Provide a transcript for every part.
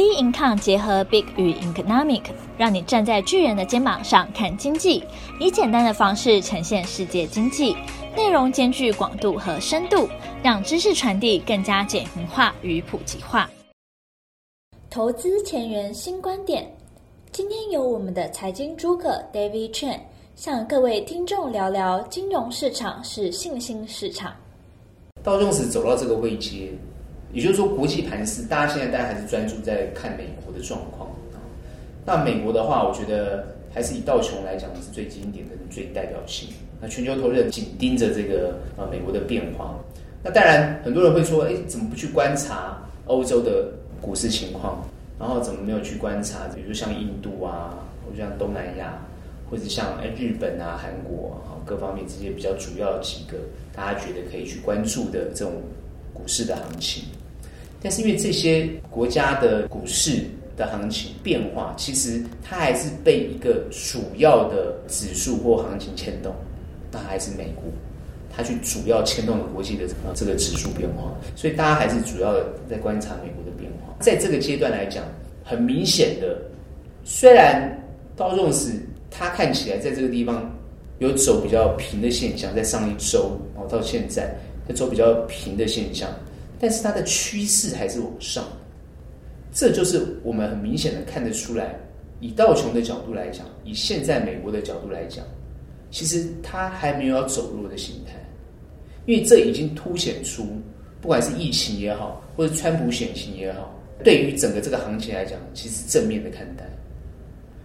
B Income 结合 Big 与 Economic，让你站在巨人的肩膀上看经济，以简单的方式呈现世界经济，内容兼具广度和深度，让知识传递更加简明化与普及化。投资前沿新观点，今天由我们的财经诸葛 David Chen 向各位听众聊聊金融市场是信心市场。道琼斯走到这个位阶。也就是说，国际盘势，大家现在大家还是专注在看美国的状况啊。那美国的话，我觉得还是以道琼来讲是最经典的、最代表性。那全球投资人紧盯着这个呃美国的变化。那当然，很多人会说，哎，怎么不去观察欧洲的股市情况？然后怎么没有去观察，比如像印度啊，或者像东南亚，或者像哎日本啊、韩国啊，各方面这些比较主要几个大家觉得可以去关注的这种股市的行情。但是因为这些国家的股市的行情变化，其实它还是被一个主要的指数或行情牵动，那还是美股，它去主要牵动了国际的这个指数变化，所以大家还是主要在观察美国的变化。在这个阶段来讲，很明显的，虽然道琼斯它看起来在这个地方有走比较平的现象，在上一周哦到现在在走比较平的现象。但是它的趋势还是往上，这就是我们很明显的看得出来。以道琼的角度来讲，以现在美国的角度来讲，其实它还没有要走弱的形态，因为这已经凸显出，不管是疫情也好，或者川普选情也好，对于整个这个行情来讲，其实正面的看待。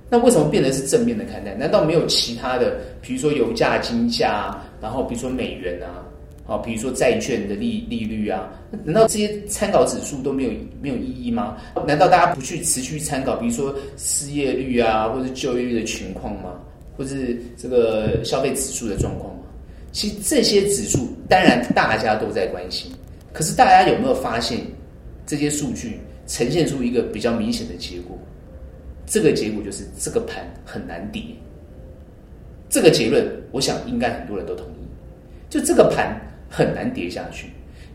那为什么变得是正面的看待？难道没有其他的，比如说油价、金价，然后比如说美元啊？好，比如说债券的利利率啊，难道这些参考指数都没有没有意义吗？难道大家不去持续参考，比如说失业率啊，或者就业率的情况吗？或者是这个消费指数的状况吗？其实这些指数当然大家都在关心，可是大家有没有发现这些数据呈现出一个比较明显的结果？这个结果就是这个盘很难跌。这个结论，我想应该很多人都同意。就这个盘。很难跌下去，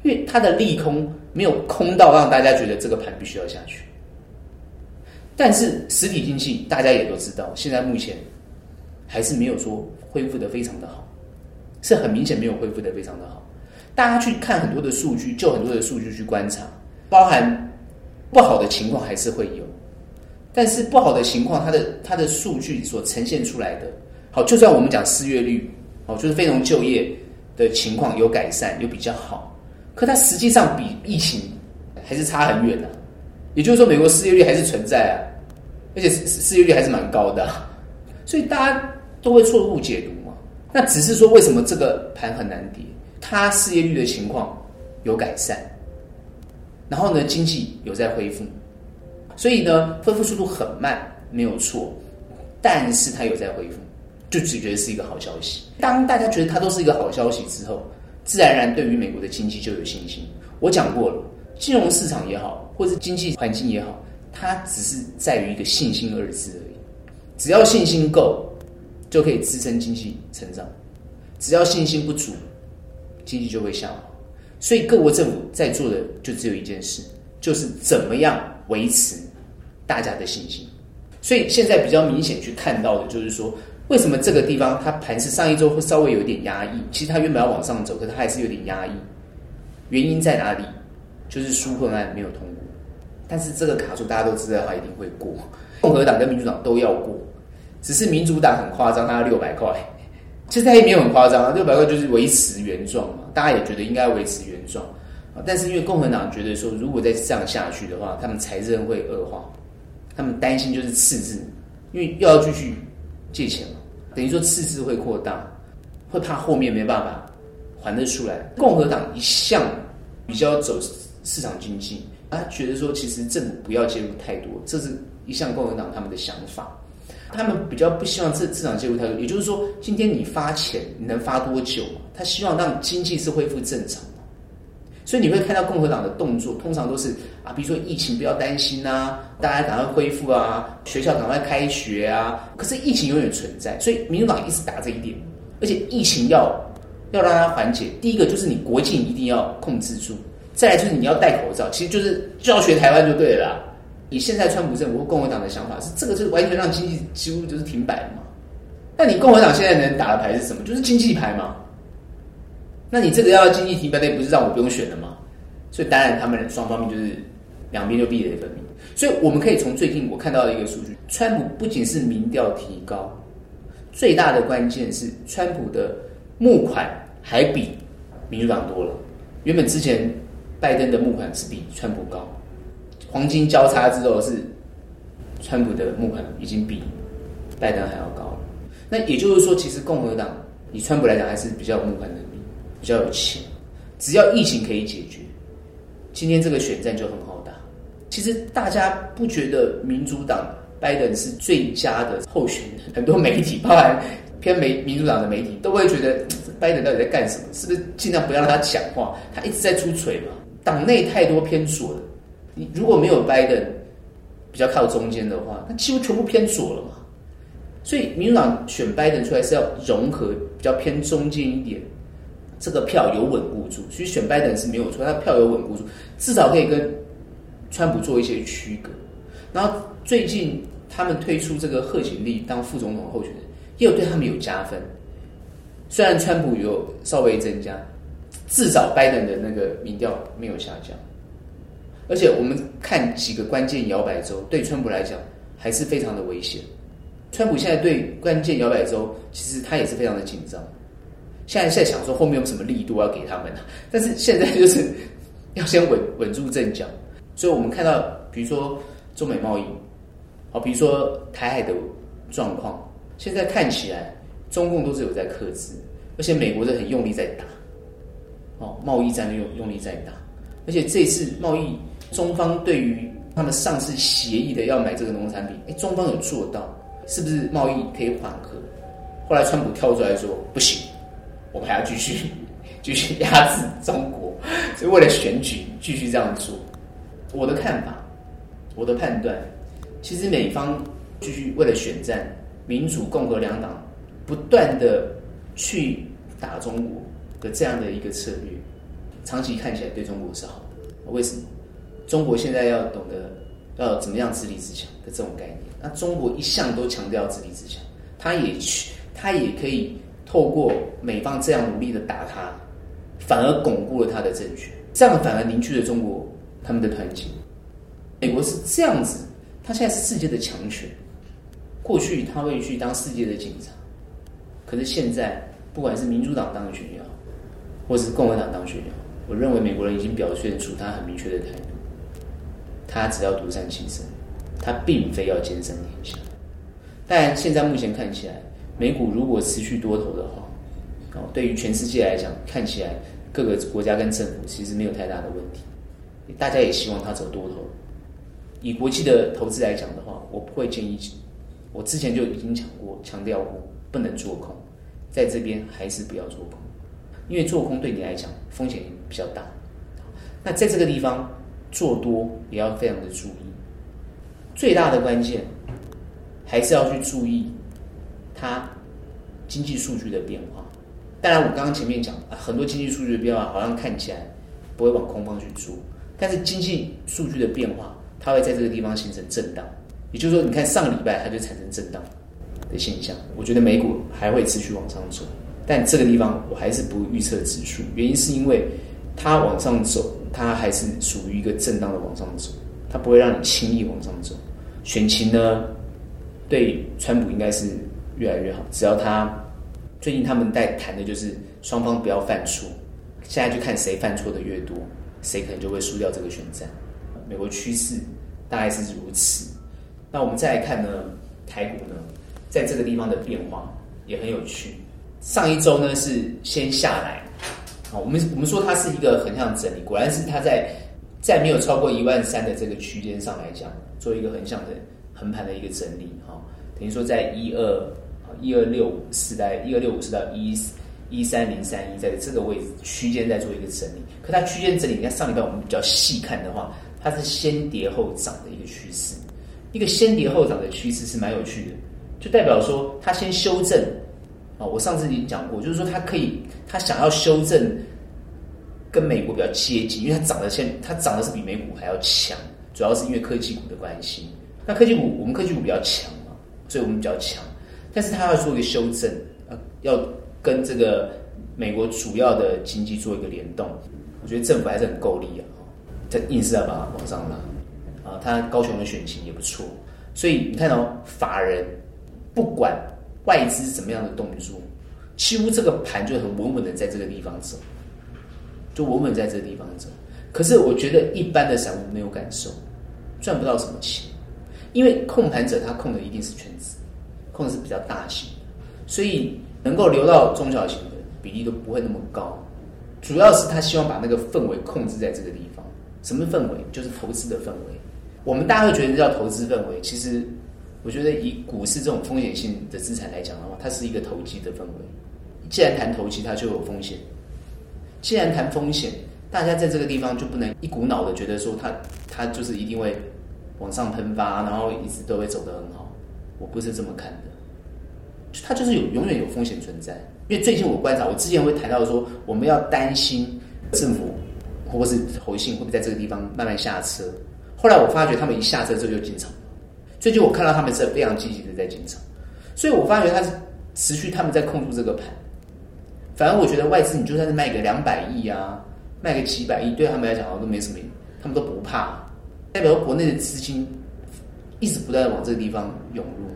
因为它的利空没有空到让大家觉得这个盘必须要下去。但是实体经济大家也都知道，现在目前还是没有说恢复得非常的好，是很明显没有恢复得非常的好。大家去看很多的数据，就很多的数据去观察，包含不好的情况还是会有，但是不好的情况，它的它的数据所呈现出来的，好，就算我们讲失业率，好，就是非农就业。的情况有改善，有比较好，可它实际上比疫情还是差很远的。也就是说，美国失业率还是存在啊，而且失业率还是蛮高的，所以大家都会错误解读嘛。那只是说，为什么这个盘很难跌？它失业率的情况有改善，然后呢，经济有在恢复，所以呢，恢复速度很慢，没有错，但是它有在恢复。就只觉得是一个好消息。当大家觉得它都是一个好消息之后，自然而然对于美国的经济就有信心。我讲过了，金融市场也好，或是经济环境也好，它只是在于一个信心二字而已。只要信心够，就可以支撑经济成长；只要信心不足，经济就会下滑。所以各国政府在做的就只有一件事，就是怎么样维持大家的信心。所以现在比较明显去看到的就是说。为什么这个地方它盘势上一周会稍微有点压抑？其实它原本要往上走，可是它还是有点压抑。原因在哪里？就是纾困案没有通过。但是这个卡住，大家都知道它一定会过。共和党跟民主党都要过，只是民主党很夸张，它要六百块。其实它也没有很夸张啊，六百块就是维持原状嘛。大家也觉得应该维持原状啊。但是因为共和党觉得说，如果再这样下去的话，他们财政会恶化，他们担心就是赤字，因为又要继续借钱嘛。等于说赤字会扩大，会怕后面没办法还得出来。共和党一向比较走市场经济，他觉得说其实政府不要介入太多，这是一向共和党他们的想法。他们比较不希望这市场介入太多，也就是说，今天你发钱，你能发多久？他希望让经济是恢复正常。所以你会看到共和党的动作，通常都是啊，比如说疫情不要担心啊，大家赶快恢复啊，学校赶快开学啊。可是疫情永远存在，所以民主党一直打这一点，而且疫情要要让它缓解，第一个就是你国境一定要控制住，再来就是你要戴口罩，其实就是就要学台湾就对了你，现在川普政府或共和党的想法是，这个就是完全让经济几乎就是停摆嘛。那你共和党现在能打的牌是什么？就是经济牌嘛。那你这个要经济停摆，那不是让我不用选了吗？所以当然他们双方面就是两边就壁垒分明。所以我们可以从最近我看到的一个数据，川普不仅是民调提高，最大的关键是川普的募款还比民主党多了。原本之前拜登的募款是比川普高。黄金交叉之后是，川普的募款已经比拜登还要高。那也就是说，其实共和党以川普来讲还是比较有募款能力，比较有钱。只要疫情可以解决，今天这个选战就很好打。其实大家不觉得民主党拜登是最佳的候选人，很多媒体，包含偏美民主党的媒体，都会觉得 拜登到底在干什么？是不是尽量不要让他讲话？他一直在出锤嘛。党内太多偏左的。你如果没有拜登比较靠中间的话，那几乎全部偏左了嘛。所以民主党选拜登出来是要融合比较偏中间一点，这个票有稳固住。所以选拜登是没有错，他票有稳固住，至少可以跟川普做一些区隔。然后最近他们推出这个贺锦丽当副总统候选人，也有对他们有加分。虽然川普有稍微增加，至少拜登的那个民调没有下降。而且我们看几个关键摇摆州，对川普来讲还是非常的危险。川普现在对关键摇摆州，其实他也是非常的紧张。现在在想说后面有什么力度要给他们呢？但是现在就是要先稳稳住阵脚。所以我们看到，比如说中美贸易，好，比如说台海的状况，现在看起来中共都是有在克制，而且美国是很用力在打，哦，贸易战的用用力在打，而且这次贸易。中方对于他们上次协议的要买这个农产品，哎，中方有做到，是不是贸易可以缓和？后来川普跳出来说不行，我们还要继续 继续压制中国，所以为了选举继续这样做。我的看法，我的判断，其实美方继续为了选战，民主共和两党不断的去打中国的这样的一个策略，长期看起来对中国是好的。为什么？中国现在要懂得要怎么样自立自强的这种概念，那中国一向都强调自立自强，他也去，他也可以透过美方这样努力的打他，反而巩固了他的政权，这样反而凝聚了中国他们的团结。美国是这样子，他现在是世界的强权，过去他会去当世界的警察，可是现在不管是民主党当选也好，或者是共和党当选也好，我认为美国人已经表现出他很明确的态度。他只要独善其身，他并非要兼善天下。但现在目前看起来，美股如果持续多头的话，哦，对于全世界来讲，看起来各个国家跟政府其实没有太大的问题。大家也希望它走多头。以国际的投资来讲的话，我不会建议，我之前就已经讲过、强调过，不能做空，在这边还是不要做空，因为做空对你来讲风险比较大。那在这个地方。做多也要非常的注意，最大的关键还是要去注意它经济数据的变化。当然，我刚刚前面讲，很多经济数据的变化好像看起来不会往空方去做，但是经济数据的变化，它会在这个地方形成震荡。也就是说，你看上个礼拜它就产生震荡的现象。我觉得美股还会持续往上走，但这个地方我还是不预测指数，原因是因为它往上走。它还是属于一个震荡的往上走，它不会让你轻易往上走。选情呢，对川普应该是越来越好。只要他最近他们在谈的就是双方不要犯错，现在就看谁犯错的越多，谁可能就会输掉这个选战。美国趋势大概是如此。那我们再来看呢，台股呢，在这个地方的变化也很有趣。上一周呢是先下来。好，我们我们说它是一个横向整理，果然是它在在没有超过一万三的这个区间上来讲，做一个横向的横盘的一个整理，哈，等于说在一二一二六五四代一二六五四到一一三零三一，在这个位置区间在做一个整理。可它区间整理，你看上礼拜我们比较细看的话，它是先跌后涨的一个趋势，一个先跌后涨的趋势是蛮有趣的，就代表说它先修正。啊，我上次已经讲过，就是说它可以，它想要修正跟美国比较接近，因为它涨的先，它涨的是比美股还要强，主要是因为科技股的关系。那科技股，我们科技股比较强嘛，所以我们比较强。但是他要做一个修正，要跟这个美国主要的经济做一个联动。我觉得政府还是很够力啊，他硬是要把它往上拉。啊，他高雄的选情也不错，所以你看到、法人不管外资怎么样的动作，几乎这个盘就很稳稳的在这个地方走，就稳稳在这个地方走。可是我觉得一般的散户没有感受，赚不到什么钱，因为控盘者他控的一定是权值，控制比较大型，所以能够留到中小型的比例都不会那么高。主要是他希望把那个氛围控制在这个地方。什么氛围？就是投资的氛围。我们大家会觉得这叫投资氛围，其实我觉得以股市这种风险性的资产来讲的话，它是一个投机的氛围。既然谈投机，它就有风险。既然谈风险，大家在这个地方就不能一股脑的觉得说它它就是一定会往上喷发，然后一直都会走得很好。我不是这么看的，它就是有永远有风险存在。因为最近我观察，我之前会谈到说，我们要担心政府或者是侯信会不会在这个地方慢慢下车。后来我发觉他们一下车之后就进场，最近我看到他们是非常积极的在进场，所以我发觉他是持续他们在控住这个盘。反而我觉得外资你就算是卖个两百亿啊，卖个几百亿，对他们来讲都没什么，他们都不怕，代表国内的资金一直不断的往这个地方涌入。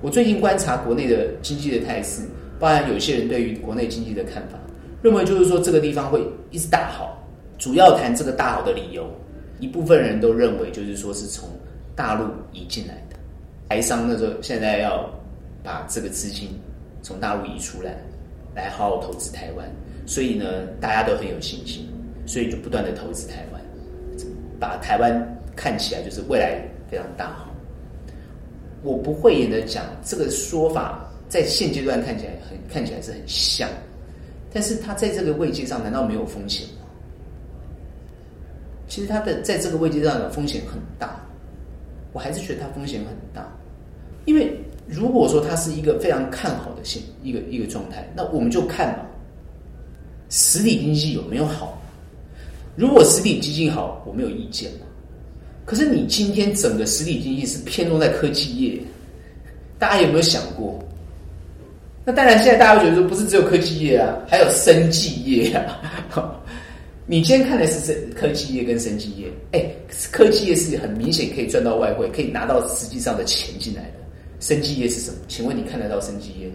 我最近观察国内的经济的态势，包含有些人对于国内经济的看法，认为就是说这个地方会一直大好，主要谈这个大好的理由。一部分人都认为，就是说是从大陆移进来的台商，那时候现在要把这个资金从大陆移出来，来好好投资台湾。所以呢，大家都很有信心，所以就不断的投资台湾，把台湾看起来就是未来非常大。我不讳言的讲，这个说法在现阶段看起来很看起来是很像，但是它在这个位阶上，难道没有风险吗？其实它的在这个位置上的风险很大，我还是觉得它风险很大，因为如果说它是一个非常看好的现一个一个状态，那我们就看嘛，实体经济有没有好？如果实体经济好，我没有意见。可是你今天整个实体经济是偏重在科技业，大家有没有想过？那当然，现在大家会觉得说不是只有科技业啊，还有生技业啊。你今天看的是科技业跟生技业，哎，科技业是很明显可以赚到外汇，可以拿到实际上的钱进来的。生技业是什么？请问你看得到生技业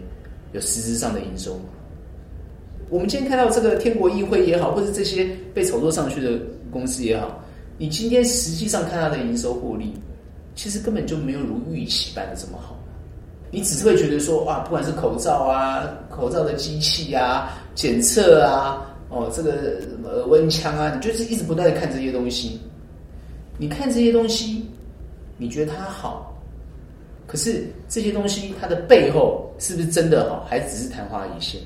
有实质上的营收吗？我们今天看到这个天国议会也好，或者这些被炒作上去的公司也好，你今天实际上看它的营收获利，其实根本就没有如预期般的这么好。你只是会觉得说，哇，不管是口罩啊、口罩的机器啊、检测啊。哦，这个呃温枪啊，你就是一直不断的看这些东西，你看这些东西，你觉得它好，可是这些东西它的背后是不是真的好，还只是昙花一现？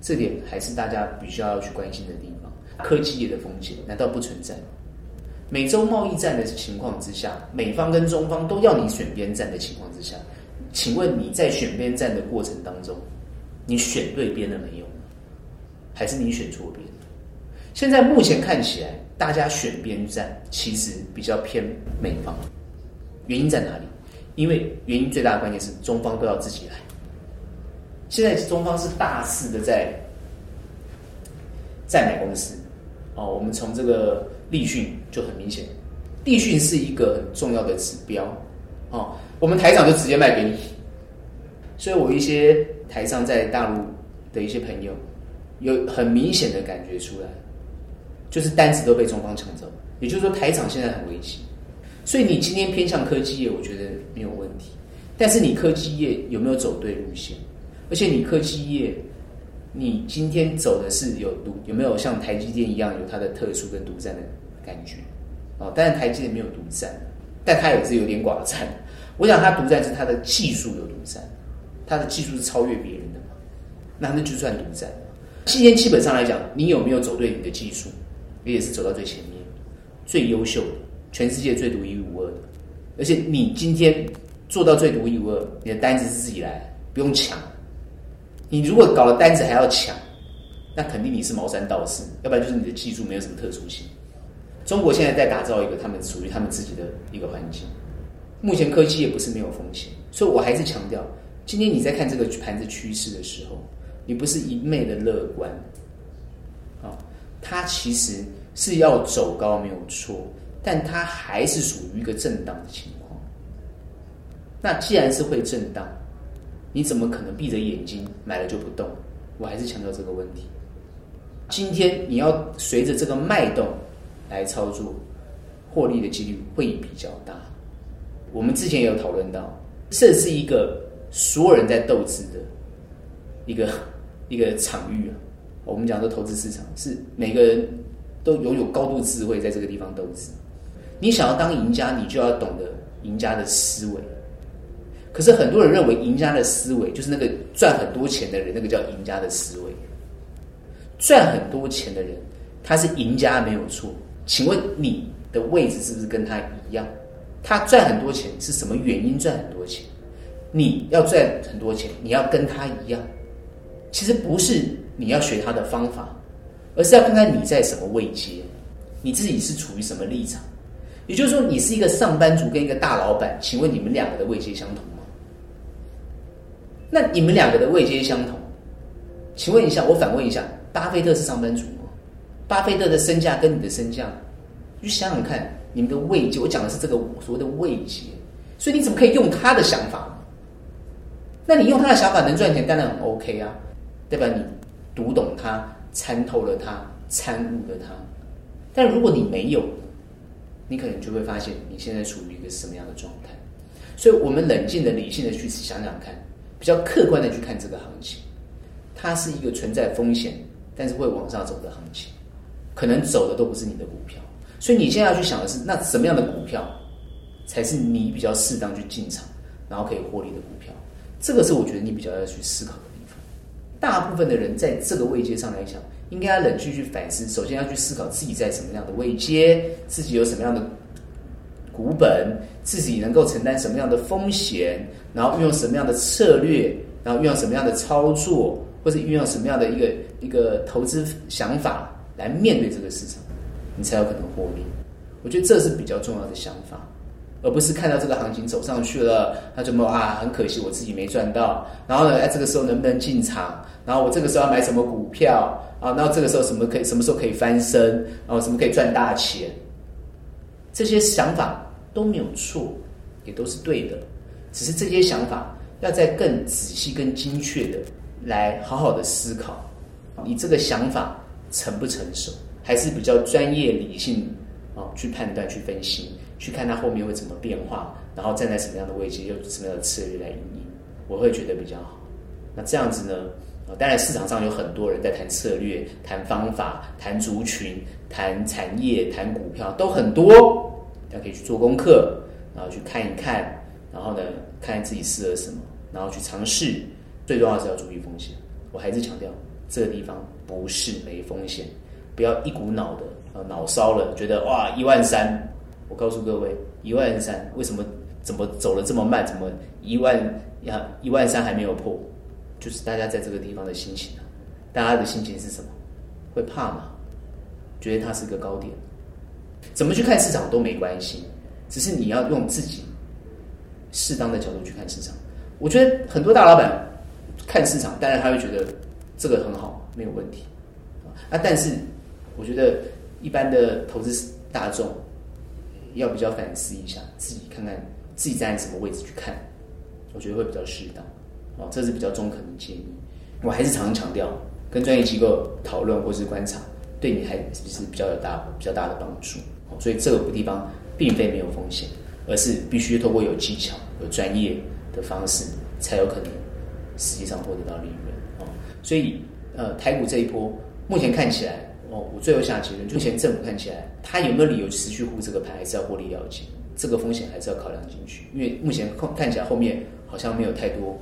这点还是大家必须要去关心的地方。科技业的风险难道不存在吗？美洲贸易战的情况之下，美方跟中方都要你选边站的情况之下，请问你在选边站的过程当中，你选对边了没有？还是你选错边？现在目前看起来，大家选边站其实比较偏美方。原因在哪里？因为原因最大的关键是中方都要自己来。现在中方是大肆的在在买公司。哦，我们从这个立讯就很明显，立讯是一个很重要的指标。哦，我们台厂就直接卖给你。所以我一些台商在大陆的一些朋友。有很明显的感觉出来，就是单子都被中方抢走，也就是说台厂现在很危机，所以你今天偏向科技业，我觉得没有问题。但是你科技业有没有走对路线？而且你科技业，你今天走的是有独有没有像台积电一样有它的特殊跟独占的感觉？哦，当然台积电没有独占，但它也是有点寡占。我想它独占是它的技术有独占，它的技术是超越别人的嘛，那那就算独占。今天基本上来讲，你有没有走对你的技术，你也是走到最前面，最优秀的，全世界最独一无二的。而且你今天做到最独一无二，你的单子是自己来，不用抢。你如果搞了单子还要抢，那肯定你是茅山道士，要不然就是你的技术没有什么特殊性。中国现在在打造一个他们属于他们自己的一个环境。目前科技也不是没有风险，所以我还是强调，今天你在看这个盘子趋势的时候，你不是一昧的乐观，啊，它其实是要走高没有错，但它还是属于一个震荡的情况。那既然是会震荡，你怎么可能闭着眼睛买了就不动？我还是强调这个问题。今天你要随着这个脉动来操作，获利的几率会比较大。我们之前也有讨论到，这是一个所有人在斗智的一个 一个场域啊。我们讲的投资市场是每个人都拥有高度智慧，在这个地方斗智。你想要当赢家，你就要懂得赢家的思维。可是很多人认为赢家的思维就是那个赚很多钱的人，那个叫赢家的思维。赚很多钱的人，他是赢家没有错。请问你的位置是不是跟他一样？他赚很多钱是什么原因赚很多钱？你要赚很多钱，你要跟他一样。其实不是你要学他的方法，而是要看看你在什么位阶，你自己是处于什么立场。也就是说，你是一个上班族跟一个大老板，请问你们两个的位阶相同吗？那你们两个的位阶相同，请问一下，我反问一下。巴菲特是上班族吗？巴菲特的身价跟你的身价，你想想看，你们的位阶，我讲的是这个所谓的位阶，所以你怎么可以用他的想法？那你用他的想法能赚钱，当然很 OK 啊，对吧？你读懂他，参透了他，参悟了他。但如果你没有，你可能就会发现你现在处于一个什么样的状态。所以我们冷静的、理性的去想想看，比较客观的去看这个行情，它是一个存在风险。但是会往上走的行情，可能走的都不是你的股票，所以你现在要去想的是，那什么样的股票才是你比较适当去进场，然后可以获利的股票？这个是我觉得你比较要去思考的地方。大部分的人在这个位阶上来讲，应该要冷静去反思，首先要去思考自己在什么样的位阶，自己有什么样的股本，自己能够承担什么样的风险，然后运用什么样的策略，然后运用什么样的操作。或者运用什么样的一个一个投资想法来面对这个市场，你才有可能获利。我觉得这是比较重要的想法，而不是看到这个行情走上去了，他就么啊，很可惜我自己没赚到。然后呢，哎，这个时候能不能进场？然后我这个时候要买什么股票啊？然后这个时候什么可以什么时候可以翻身？然后什么可以赚大钱？这些想法都没有错，也都是对的，只是这些想法要再更仔细、更精确的。来好好的思考，你这个想法成不成熟，还是比较专业理性啊？去判断、去分析、去看它后面会怎么变化，然后站在什么样的位置，用什么样的策略来运营，我会觉得比较好。那这样子呢？当然市场上有很多人在谈策略、谈方法、谈族群、谈产业、谈股票，都很多，可以去做功课，然后去看一看，然后呢，看看自己适合什么，然后去尝试。最重要是要注意风险，我还是强调这个地方不是没风险，不要一股脑的呃脑烧了，觉得哇一万三，我告诉各位一万三为什么怎么走了这么慢，怎么一万呀一万三还没有破，就是大家在这个地方的心情啊，大家的心情是什么？会怕吗？觉得它是个高点，怎么去看市场都没关系，只是你要用自己适当的角度去看市场。我觉得很多大老板。看市场，当然他会觉得这个很好，没有问题啊。但是我觉得一般的投资大众要比较反思一下，自己看看自己站在什么位置去看，我觉得会比较适当啊。这是比较中肯的建议。我还是常常强调，跟专业机构讨论或是观察，对你还是比较有大比较大的帮助。所以这个地方并非没有风险，而是必须透过有技巧、有专业的方式才有可能。实际上获得到利润哦，所以呃，台股这一波目前看起来哦，我最后下结论，目前政府看起来，他有没有理由持续护这个盘，还是要获利了结？这个风险还是要考量进去，因为目前看看起来后面好像没有太多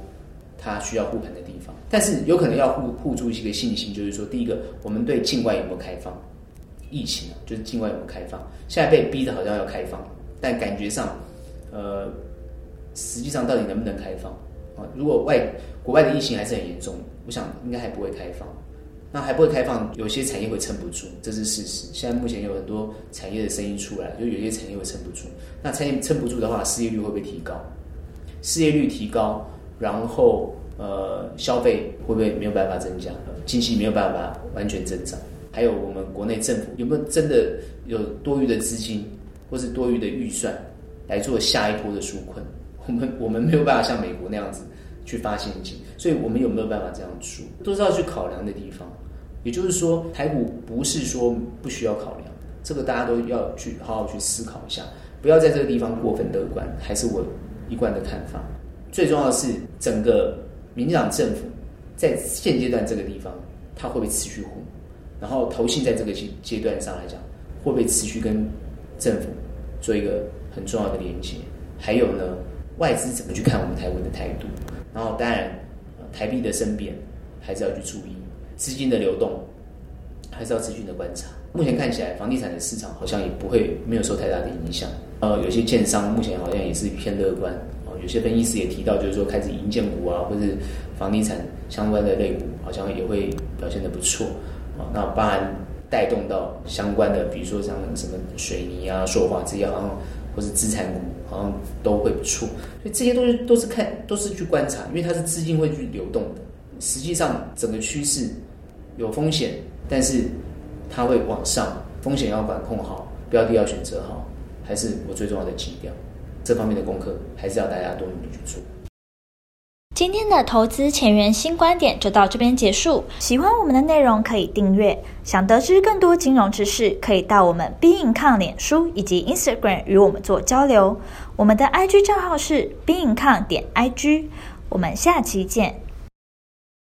他需要护盘的地方，但是有可能要护护住一个信心，就是说，第一个，我们对境外有没有开放？疫情就是境外有没有开放？现在被逼的好像要开放，但感觉上，呃，实际上到底能不能开放？啊，如果外国外的疫情还是很严重，我想应该还不会开放。那还不会开放，有些产业会撑不住，这是事实。现在目前有很多产业的声音出来，就有些产业会撑不住。那产业撑不住的话，失业率会不会提高？失业率提高，然后呃，消费会不会没有办法增加？经济没有办法完全增长？还有我们国内政府有没有真的有多余的资金，或是多余的预算来做下一波的纾困？我们我们没有办法像美国那样子去发现金，所以我们有没有办法这样做，都是要去考量的地方。也就是说，台股不是说不需要考量，这个大家都要去好好去思考一下，不要在这个地方过分乐观，还是我一贯的看法。最重要的是，整个民进党政府在现阶段这个地方，它会不会持续红？然后投信在这个阶阶段上来讲，会不会持续跟政府做一个很重要的连接？还有呢，外资怎么去看我们台湾的态度？然后当然，台币的升贬还是要去注意。资金的流动还是要持续的观察。目前看起来，房地产的市场好像也不会没有受太大的影响。呃，有些建商目前好像也是偏乐观。哦，有些分析师也提到，就是说开始银建股啊，或是房地产相关的类股，好像也会表现得不错。啊，那当然带动到相关的，比如说像什么水泥啊、塑化这些，好像或是资产股，好像都会不错。所以这些东西都是看，都是去观察，因为它是资金会去流动的。实际上，整个趋势有风险，但是它会往上，风险要管控好，标的要选择好，还是我最重要的基调。这方面的功课还是要大家多努力去做。今天的投资前沿新观点就到这边结束。喜欢我们的内容可以订阅，想得知更多金融知识，可以到我们 b e i n c o m 脸书以及 Instagram 与我们做交流。我们的 IG 账号是 b e i n c o m 点 IG。我们下期见。